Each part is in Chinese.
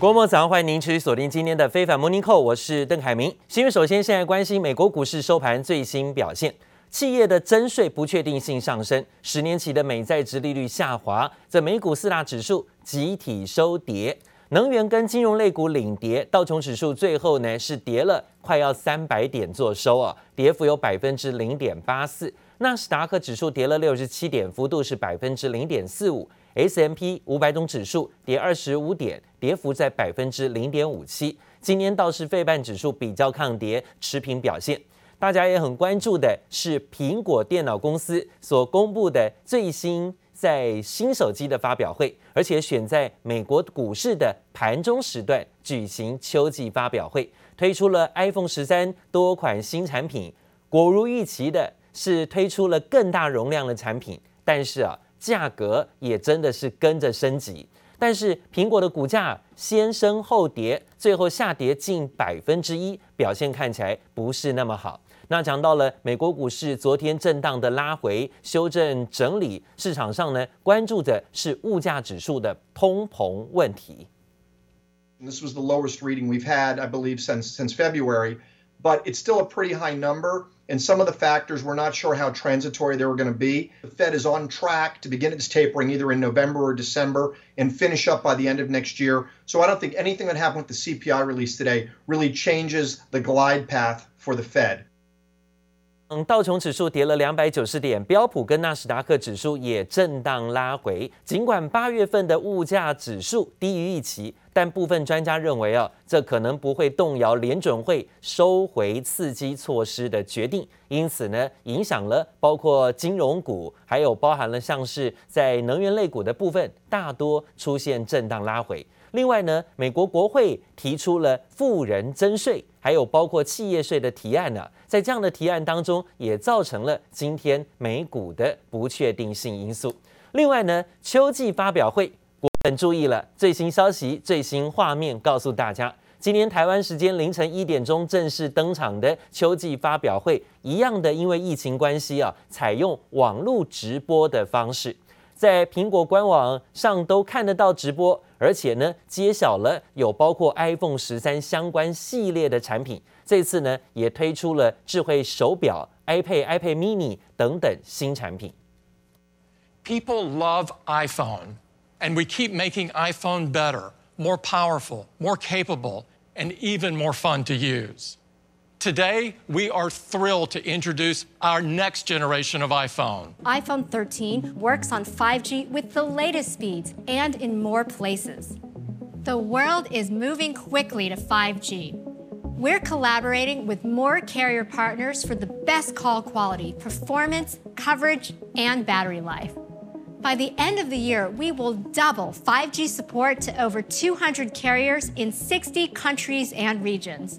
郭沫早上欢迎您持续锁定今天的非凡 Morning Call，我是邓凯明。新闻首先现在关心美国股市收盘最新表现，企业的征税不确定性上升，十年期的美债殖利率下滑，这美股四大指数集体收跌，能源跟金融类股领跌，道琼指数最后呢是跌了快要三百点做收啊，跌幅有百分之零点八四，纳斯达克指数跌了六十七点，幅度是百分之零点四五。S M P 五百种指数跌二十五点，跌幅在百分之零点五七。今年倒是费半指数比较抗跌，持平表现。大家也很关注的是苹果电脑公司所公布的最新在新手机的发表会，而且选在美国股市的盘中时段举行秋季发表会，推出了 iPhone 十三多款新产品。果如预期的是推出了更大容量的产品，但是啊。价格也真的是跟着升级，但是苹果的股价先升后跌，最后下跌近百分之一，表现看起来不是那么好。那讲到了美国股市昨天震荡的拉回、修正整理，市场上呢关注的是物价指数的通膨问题。This was the lowest reading we've had, I believe, since since February, but it's still a pretty high number. And some of the factors, we're not sure how transitory they were going to be. The Fed is on track to begin its tapering either in November or December and finish up by the end of next year. So I don't think anything that happened with the CPI release today really changes the glide path for the Fed. 嗯，道琼指数跌了两百九十点，标普跟纳斯达克指数也震荡拉回。尽管八月份的物价指数低于预期， 但部分专家认为啊，这可能不会动摇联准会收回刺激措施的决定，因此呢，影响了包括金融股，还有包含了像是在能源类股的部分，大多出现震荡拉回。另外呢，美国国会提出了富人征税，还有包括企业税的提案呢、啊，在这样的提案当中，也造成了今天美股的不确定性因素。另外呢，秋季发表会，很注意了最新消息、最新画面，告诉大家，今天台湾时间凌晨一点钟正式登场的秋季发表会，一样的因为疫情关系啊，采用网络直播的方式。在苹果官网上都看得到直播，而且呢，揭晓了有包括 iPhone 十三相关系列的产品。这次呢，也推出了智慧手表、iPad、iPad Mini 等等新产品。People love iPhone, and we keep making iPhone better, more powerful, more capable, and even more fun to use. Today, we are thrilled to introduce our next generation of iPhone. iPhone 13 works on 5G with the latest speeds and in more places. The world is moving quickly to 5G. We're collaborating with more carrier partners for the best call quality, performance, coverage, and battery life. By the end of the year, we will double 5G support to over 200 carriers in 60 countries and regions.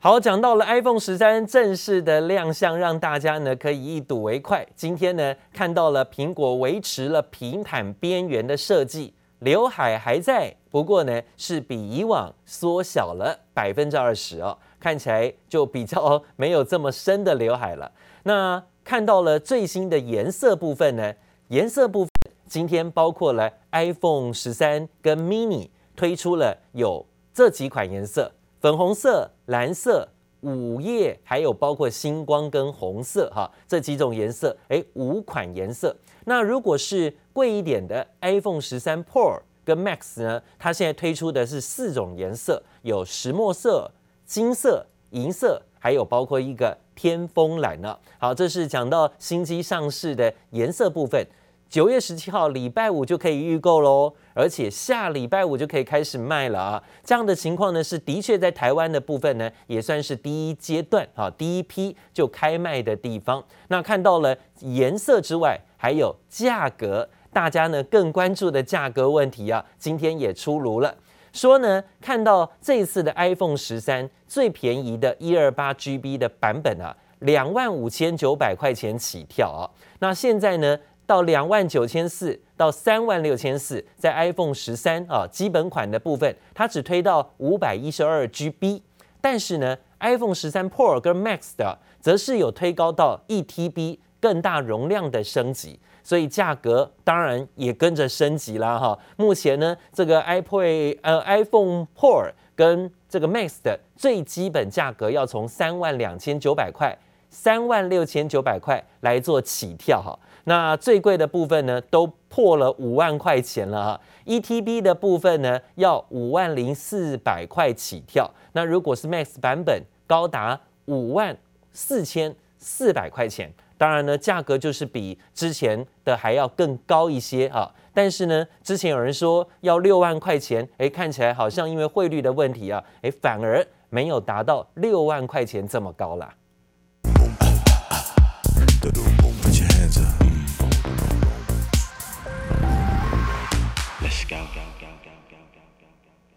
好，讲到了 iPhone 十三正式的亮相，让大家呢可以一睹为快。今天呢看到了苹果维持了平坦边缘的设计，刘海还在，不过呢是比以往缩小了百分之二十哦，看起来就比较没有这么深的刘海了。那看到了最新的颜色部分呢，颜色部分今天包括了 iPhone 十三跟 mini 推出了有这几款颜色。粉红色、蓝色、午夜，还有包括星光跟红色，哈，这几种颜色，诶，五款颜色。那如果是贵一点的 iPhone 十三 Pro 跟 Max 呢，它现在推出的是四种颜色，有石墨色、金色、银色，还有包括一个天风蓝呢。好，这是讲到新机上市的颜色部分。九月十七号礼拜五就可以预购喽，而且下礼拜五就可以开始卖了啊！这样的情况呢，是的确在台湾的部分呢，也算是第一阶段啊，第一批就开卖的地方。那看到了颜色之外，还有价格，大家呢更关注的价格问题啊，今天也出炉了，说呢看到这一次的 iPhone 十三最便宜的一二八 GB 的版本啊，两万五千九百块钱起跳啊，那现在呢？到两万九千四到三万六千四，在 iPhone 十三啊基本款的部分，它只推到五百一十二 GB，但是呢，iPhone 十三 Pro 跟 Max 的则是有推高到一 TB 更大容量的升级，所以价格当然也跟着升级啦哈。目前呢，这个 iPod 呃 iPhone Pro 跟这个 Max 的最基本价格要从三万两千九百块、三万六千九百块来做起跳哈。那最贵的部分呢，都破了五万块钱了哈。一 TB 的部分呢，要五万零四百块起跳。那如果是 Max 版本，高达五万四千四百块钱。当然呢，价格就是比之前的还要更高一些啊。但是呢，之前有人说要六万块钱，哎，看起来好像因为汇率的问题啊，哎，反而没有达到六万块钱这么高啦。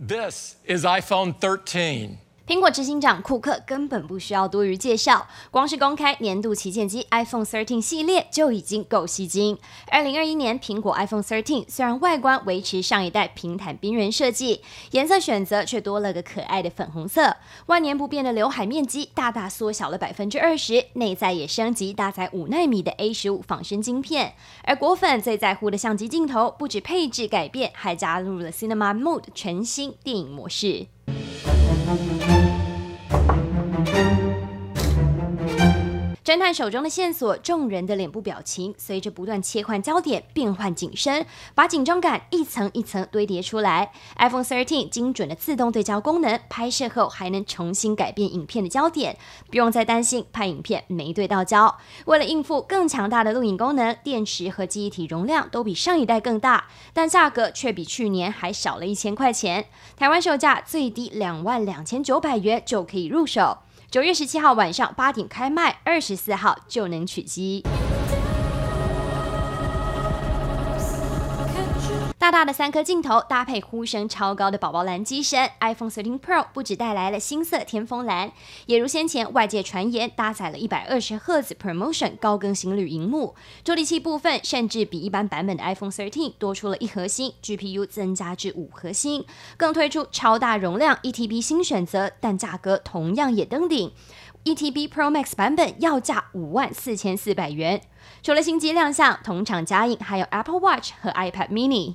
This is iPhone 13. 苹果执行长库克根本不需要多余介绍，光是公开年度旗舰机 iPhone 13系列就已经够吸睛。二零二一年苹果 iPhone 13虽然外观维持上一代平坦边缘设计，颜色选择却多了个可爱的粉红色。万年不变的刘海面积大大缩小了百分之二十，内在也升级搭载五纳米的 A 十五仿生晶片。而果粉最在乎的相机镜头，不止配置改变，还加入了 Cinema Mode 全新电影模式。侦探手中的线索，众人的脸部表情，随着不断切换焦点，变换景深，把紧张感一层一层堆叠出来。iPhone 13精准的自动对焦功能，拍摄后还能重新改变影片的焦点，不用再担心拍影片没对到焦。为了应付更强大的录影功能，电池和记忆体容量都比上一代更大，但价格却比去年还少了一千块钱。台湾售价最低两万两千九百元就可以入手。九月十七号晚上八点开卖，二十四号就能取机。大大的三颗镜头搭配呼声超高的宝宝蓝机身，iPhone 13 Pro 不只带来了新色天风蓝，也如先前外界传言搭载了一百二十赫兹 ProMotion 高更新率荧幕。处理器部分甚至比一般版本的 iPhone 13多出了一核心，GPU 增加至五核心，更推出超大容量 1TB 新选择，但价格同样也登顶 ETB Pro Max 版本要价五万四千四百元。除了新机亮相，同厂加印还有 Apple Watch 和 iPad Mini。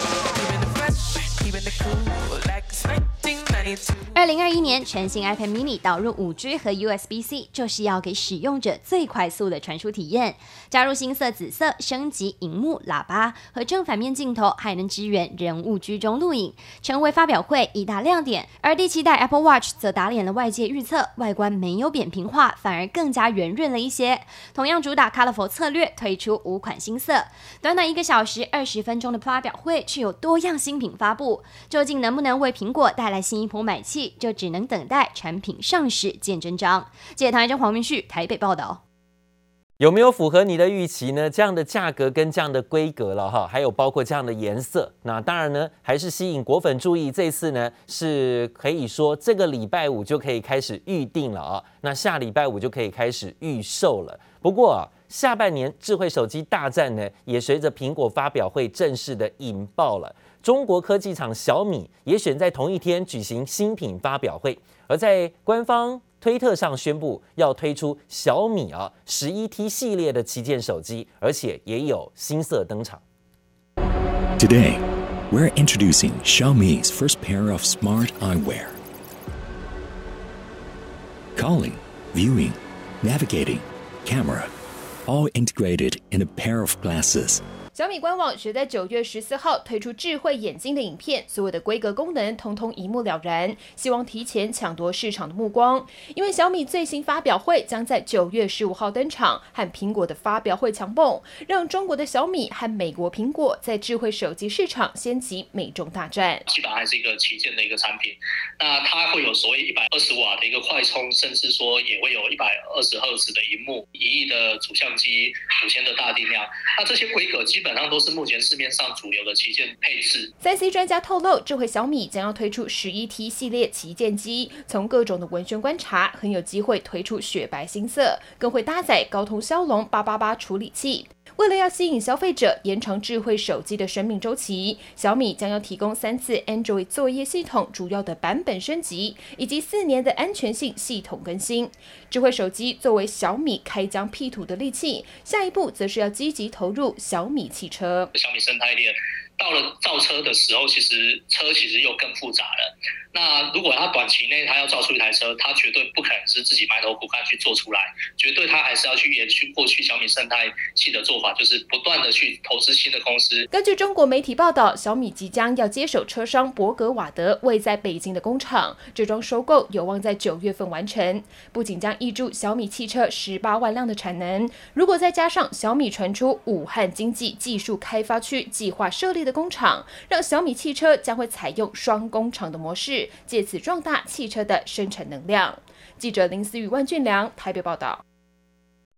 二零二一年全新 iPad Mini 导入五 G 和 USB-C，就是要给使用者最快速的传输体验。加入新色紫色，升级荧幕、喇叭和正反面镜头，还能支援人物居中录影，成为发表会一大亮点。而第七代 Apple Watch 则打脸了外界预测，外观没有扁平化，反而更加圆润了一些。同样主打 Colorful 策略，推出五款新色。短短一个小时二十分钟的发表会，却有多样新品发布，究竟能不能为苹果带来新一波买气？就只能等待产品上市见真章。记者唐一真、黄明旭台北报道。有没有符合你的预期呢？这样的价格跟这样的规格了哈，还有包括这样的颜色，那当然呢，还是吸引果粉注意。这次呢，是可以说这个礼拜五就可以开始预定了啊，那下礼拜五就可以开始预售了。不过啊，下半年智慧手机大战呢，也随着苹果发表会正式的引爆了。中国科技厂小米也选在同一天举行新品发表会，而在官方推特上宣布要推出小米啊十一 T 系列的旗舰手机，而且也有新色登场。Today, we're introducing Xiaomi's first pair of smart eyewear. Calling, viewing, navigating, camera, all integrated in a pair of glasses. 小米官网选在九月十四号推出智慧眼镜的影片，所有的规格功能通通一目了然，希望提前抢夺市场的目光。因为小米最新发表会将在九月十五号登场，和苹果的发表会强蹦，让中国的小米和美国苹果在智慧手机市场掀起美中大战。基本还是一个旗舰的一个产品，那它会有所谓一百二十瓦的一个快充，甚至说也会有一百二十赫兹的荧幕，一亿的主相机，五千的大定量，那这些规格基本。基本上都是目前市面上主流的旗舰配置。三 C 专家透露，这回小米将要推出十一 T 系列旗舰机，从各种的文宣观察，很有机会推出雪白新色，更会搭载高通骁龙八八八处理器。为了要吸引消费者，延长智慧手机的生命周期，小米将要提供三次 Android 作业系统主要的版本升级，以及四年的安全性系统更新。智慧手机作为小米开疆辟土的利器，下一步则是要积极投入小米汽车。小米生态链到了造车的时候，其实车其实又更复杂了。那如果他短期内他要造出一台车，他绝对不可能是自己埋头苦干去做出来，绝对他还是要去延续过去小米生态系的做法，就是不断的去投资新的公司。根据中国媒体报道，小米即将要接手车商博格瓦德位在北京的工厂，这桩收购有望在九月份完成。不仅将挹注小米汽车十八万辆的产能，如果再加上小米传出武汉经济技术开发区计划设立的工厂，让小米汽车将会采用双工厂的模式。借此壮大汽车的生产能量。记者林思雨、万俊良台北报道。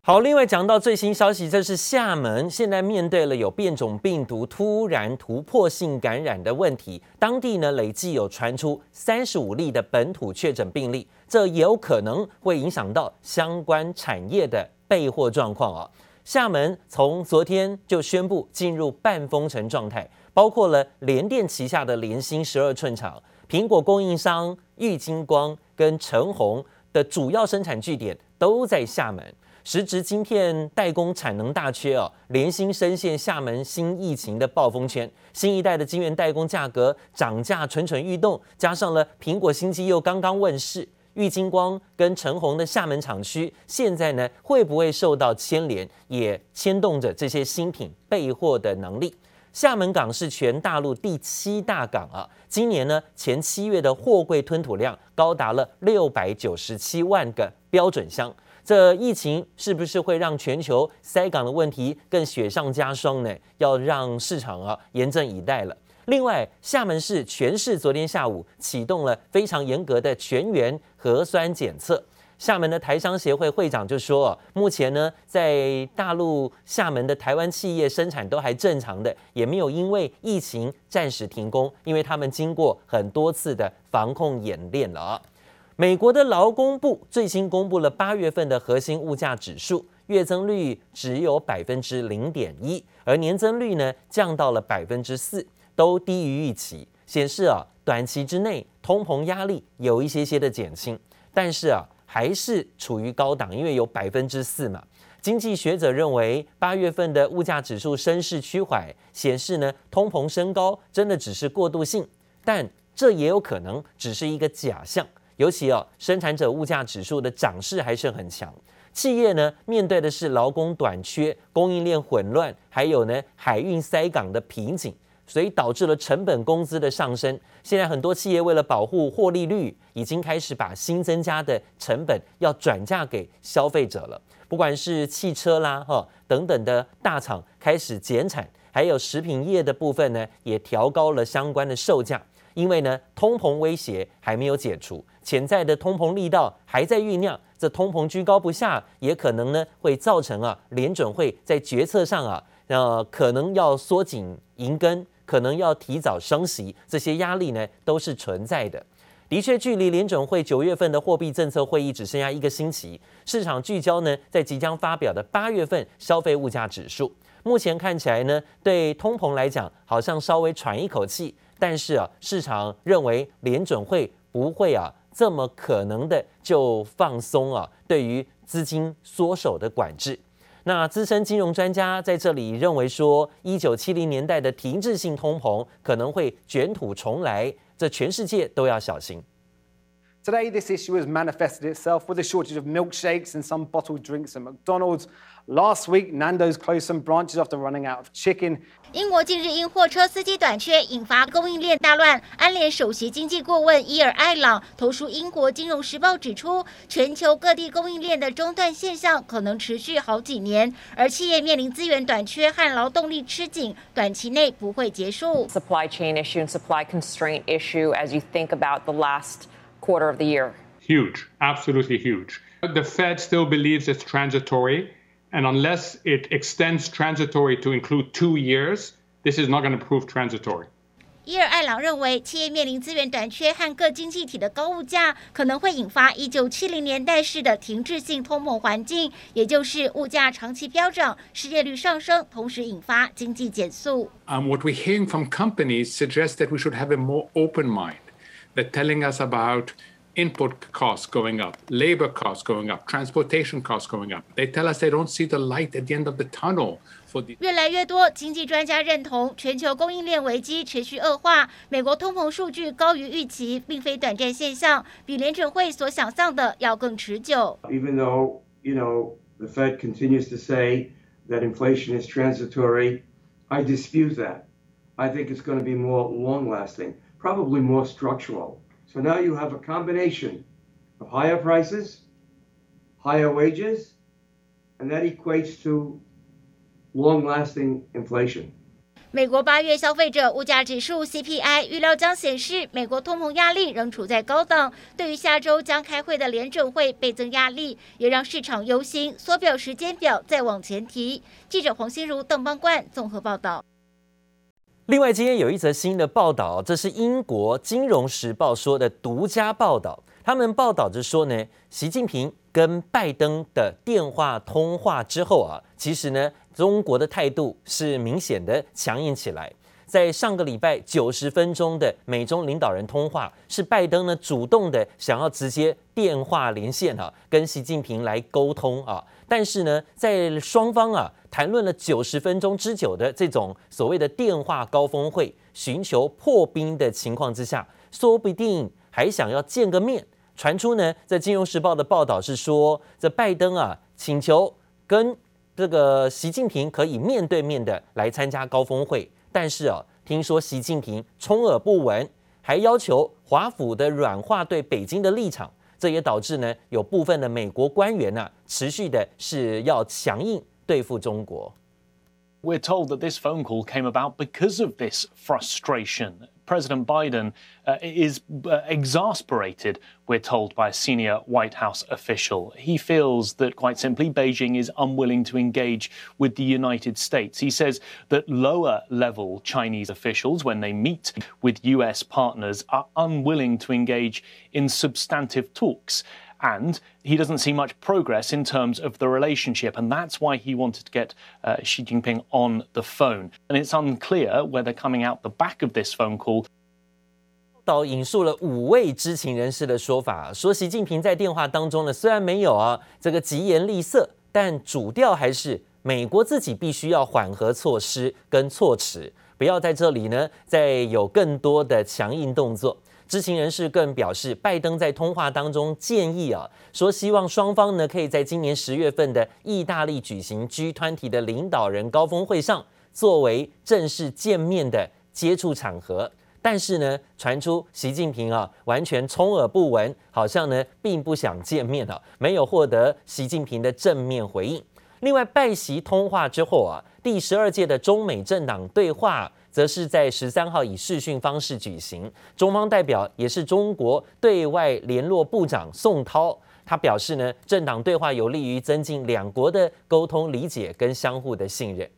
好，另外讲到最新消息，这是厦门现在面对了有变种病毒突然突破性感染的问题，当地呢累计有传出三十五例的本土确诊病例，这也有可能会影响到相关产业的备货状况啊。厦门从昨天就宣布进入半封城状态，包括了联电旗下的联芯十二寸厂。苹果供应商玉晶光跟陈红的主要生产据点都在厦门，时值晶片代工产能大缺哦，联芯深陷厦门新疫情的暴风圈，新一代的晶圆代工价格涨价蠢蠢欲动，加上了苹果新机又刚刚问世，玉晶光跟陈红的厦门厂区现在呢会不会受到牵连，也牵动着这些新品备货的能力。厦门港是全大陆第七大港啊，今年呢前七月的货柜吞吐量高达了六百九十七万个标准箱。这疫情是不是会让全球塞港的问题更雪上加霜呢？要让市场啊严阵以待了。另外，厦门市全市昨天下午启动了非常严格的全员核酸检测。厦门的台商协会会长就说：“目前呢，在大陆厦门的台湾企业生产都还正常的，也没有因为疫情暂时停工，因为他们经过很多次的防控演练了。”美国的劳工部最新公布了八月份的核心物价指数，月增率只有百分之零点一，而年增率呢降到了百分之四，都低于预期，显示啊短期之内通膨压力有一些些的减轻，但是啊。还是处于高档，因为有百分之四嘛。经济学者认为，八月份的物价指数升势趋缓，显示呢通膨升高真的只是过渡性，但这也有可能只是一个假象。尤其哦，生产者物价指数的涨势还是很强，企业呢面对的是劳工短缺、供应链混乱，还有呢海运塞港的瓶颈。所以导致了成本工资的上升。现在很多企业为了保护获利率，已经开始把新增加的成本要转嫁给消费者了。不管是汽车啦、哈等等的大厂开始减产，还有食品业的部分呢，也调高了相关的售价。因为呢，通膨威胁还没有解除，潜在的通膨力道还在酝酿。这通膨居高不下，也可能呢会造成啊联准会在决策上啊，呃可能要缩紧银根。可能要提早升息，这些压力呢都是存在的。的确，距离联准会九月份的货币政策会议只剩下一个星期，市场聚焦呢在即将发表的八月份消费物价指数。目前看起来呢，对通膨来讲好像稍微喘一口气，但是啊，市场认为联准会不会啊这么可能的就放松啊对于资金缩手的管制。那资深金融专家在这里认为说，一九七零年代的停滞性通膨可能会卷土重来，这全世界都要小心。Today, this issue has manifested itself with a shortage of milkshakes and some bottled drinks at McDonald's. Last week, Nando's closed some branches after running out of chicken. 英国近日因货车司机短缺引发供应链大乱，安联首席经济顾问伊尔艾朗投书英国金融时报指出，全球各地供应链的中断现象可能持续好几年，而企业面临资源短缺和劳动力吃紧，短期内不会结束。Supply chain issue and supply constraint issue as you think about the last quarter of the year. Huge, absolutely huge. The Fed still believes it's transitory. And unless it extends transitory to include two years, this is not going to prove transitory. 伊尔艾朗认为，企业面临资源短缺和各经济体的高物价，可能会引发一九七零年代式的停滞性通膨环境，也就是物价长期飙涨、失业率上升，同时引发经济减速。Um, what we're hearing from companies suggests that we should have a more open mind. They're telling us about input costs going up, labor costs going up, transportation costs going up. They tell us they don't see the light at the end of the tunnel. 越来越多经济专家认同，全球供应链危机持续恶化。美国通膨数据高于预期，并非短暂现象，比联准会所想象的要更持久。Even though, you know, the Fed continues to say that inflation is transitory, I dispute that. I think it's going to be more long-lasting, Probably more structural. So now you have a combination of higher prices, higher wages, and that equates to long-lasting inflation. 美国八月消费者物价指数 CPI 预料将显示，美国通膨压力仍处在高档。对于下周将开会的联准会倍增压力，也让市场忧心。缩表时间表再往前提。记者黄心如、邓邦冠综合报道。另外，今天有一则新的报道，这是英国《金融时报》说的独家报道。他们报道着说呢，习近平跟拜登的电话通话之后啊，其实呢。中国的态度是明显的强硬起来。在上个礼拜九十分钟的美中领导人通话，是拜登呢主动的想要直接电话连线啊，跟习近平来沟通啊。但是呢，在双方啊谈论了九十分钟之久的这种所谓的电话高峰会，寻求破冰的情况之下，说不定还想要见个面。传出呢，在《金融时报》的报道是说，这拜登啊请求跟。这个习近平可以面对面的来参加高峰会，但是啊，听说习近平充耳不闻，还要求华府的软化对北京的立场，这也导致呢有部分的美国官员呢、啊、持续的是要强硬对付中国。We're told that this phone call came about because of this frustration. President Biden uh, is uh, exasperated, we're told by a senior White House official. He feels that, quite simply, Beijing is unwilling to engage with the United States. He says that lower level Chinese officials, when they meet with US partners, are unwilling to engage in substantive talks and he doesn't see much progress in terms of the relationship, and that's why he wanted to get uh, Xi Jinping on the phone. And it's unclear whether coming out the back of this phone call. 导引述了五位知情人士的说法，说习近平在电话当中呢，虽然没有啊这个疾言厉色，但主调还是美国自己必须要缓和措施跟措辞，不要在这里呢再有更多的强硬动作。知情人士更表示，拜登在通话当中建议啊，说希望双方呢可以在今年十月份的意大利举行 G20 的领导人高峰会上作为正式见面的接触场合。但是呢，传出习近平啊完全充耳不闻，好像呢并不想见面啊，没有获得习近平的正面回应。另外，拜习通话之后啊，第十二届的中美政党对话。则是在十三号以视讯方式举行，中方代表也是中国对外联络部长宋涛，他表示呢，政党对话有利于增进两国的沟通理解跟相互的信任。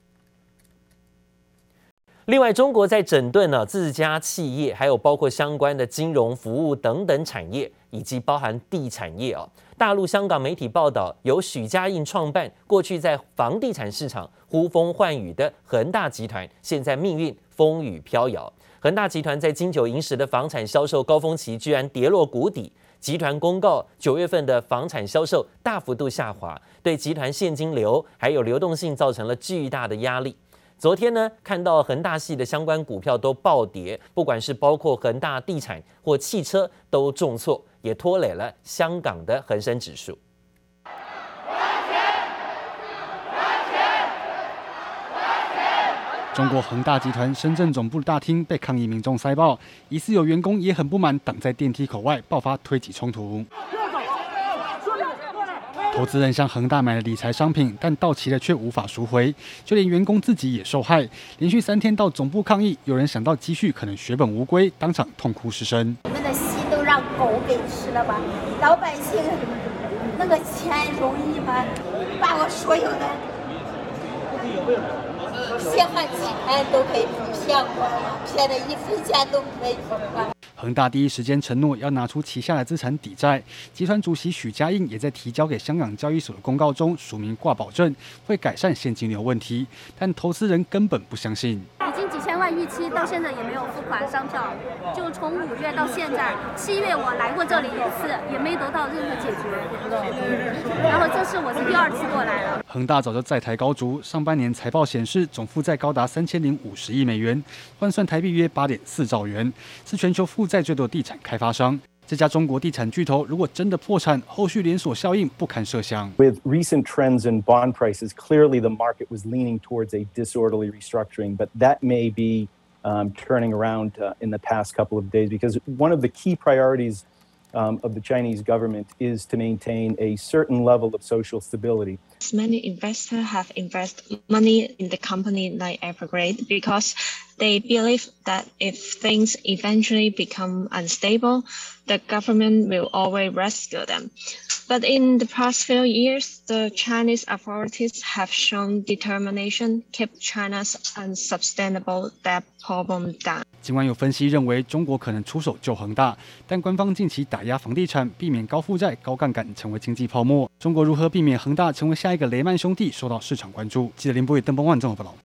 另外，中国在整顿了自家企业，还有包括相关的金融服务等等产业，以及包含地产业啊。大陆香港媒体报道，由许家印创办，过去在房地产市场呼风唤雨的恒大集团，现在命运风雨飘摇。恒大集团在金九银十的房产销售高峰期居然跌落谷底，集团公告九月份的房产销售大幅度下滑，对集团现金流还有流动性造成了巨大的压力。昨天呢，看到恒大系的相关股票都暴跌，不管是包括恒大地产或汽车都重挫，也拖累了香港的恒生指数。中国恒大集团深圳总部大厅被抗议民众塞爆，疑似有员工也很不满，挡在电梯口外，爆发推挤冲突。投资人向恒大买了理财商品，但到期了却无法赎回，就连员工自己也受害。连续三天到总部抗议，有人想到积蓄可能血本无归，当场痛哭失声。狗给吃了吧？老百姓那个钱容易吗？把我所有的。现在几万都可以骗我，骗的一分钱都没有。恒大第一时间承诺要拿出旗下的资产抵债，集团主席许家印也在提交给香港交易所的公告中署名挂保证，会改善现金流问题，但投资人根本不相信。预期，到现在也没有付款商票，就从五月到现在，七月我来过这里一次，也没得到任何解决。然后这是我是第二次过来了。恒大早就债台高筑，上半年财报显示总负债高达三千零五十亿美元，换算台币约八点四兆元，是全球负债最多地产开发商。这家中国地产巨头如果真的破产，后续连锁效应不堪设想。With recent trends in bond prices, clearly the market was leaning towards a disorderly restructuring, but that may be um, turning around uh, in the past couple of days because one of the key priorities um, of the Chinese government is to maintain a certain level of social stability. Many investors have invested money in the company like Evergrande because they believe that if things eventually become unstable, the government will always rescue them. But in the past few years, the Chinese authorities have shown determination to keep China's unsustainable debt problem down. 尽管有分析认为中国可能出手救恒大，但官方近期打压房地产，避免高负债、高杠杆成为经济泡沫。中国如何避免恒大成为下一个雷曼兄弟，受到市场关注。记者林博宇、邓邦万综合报道。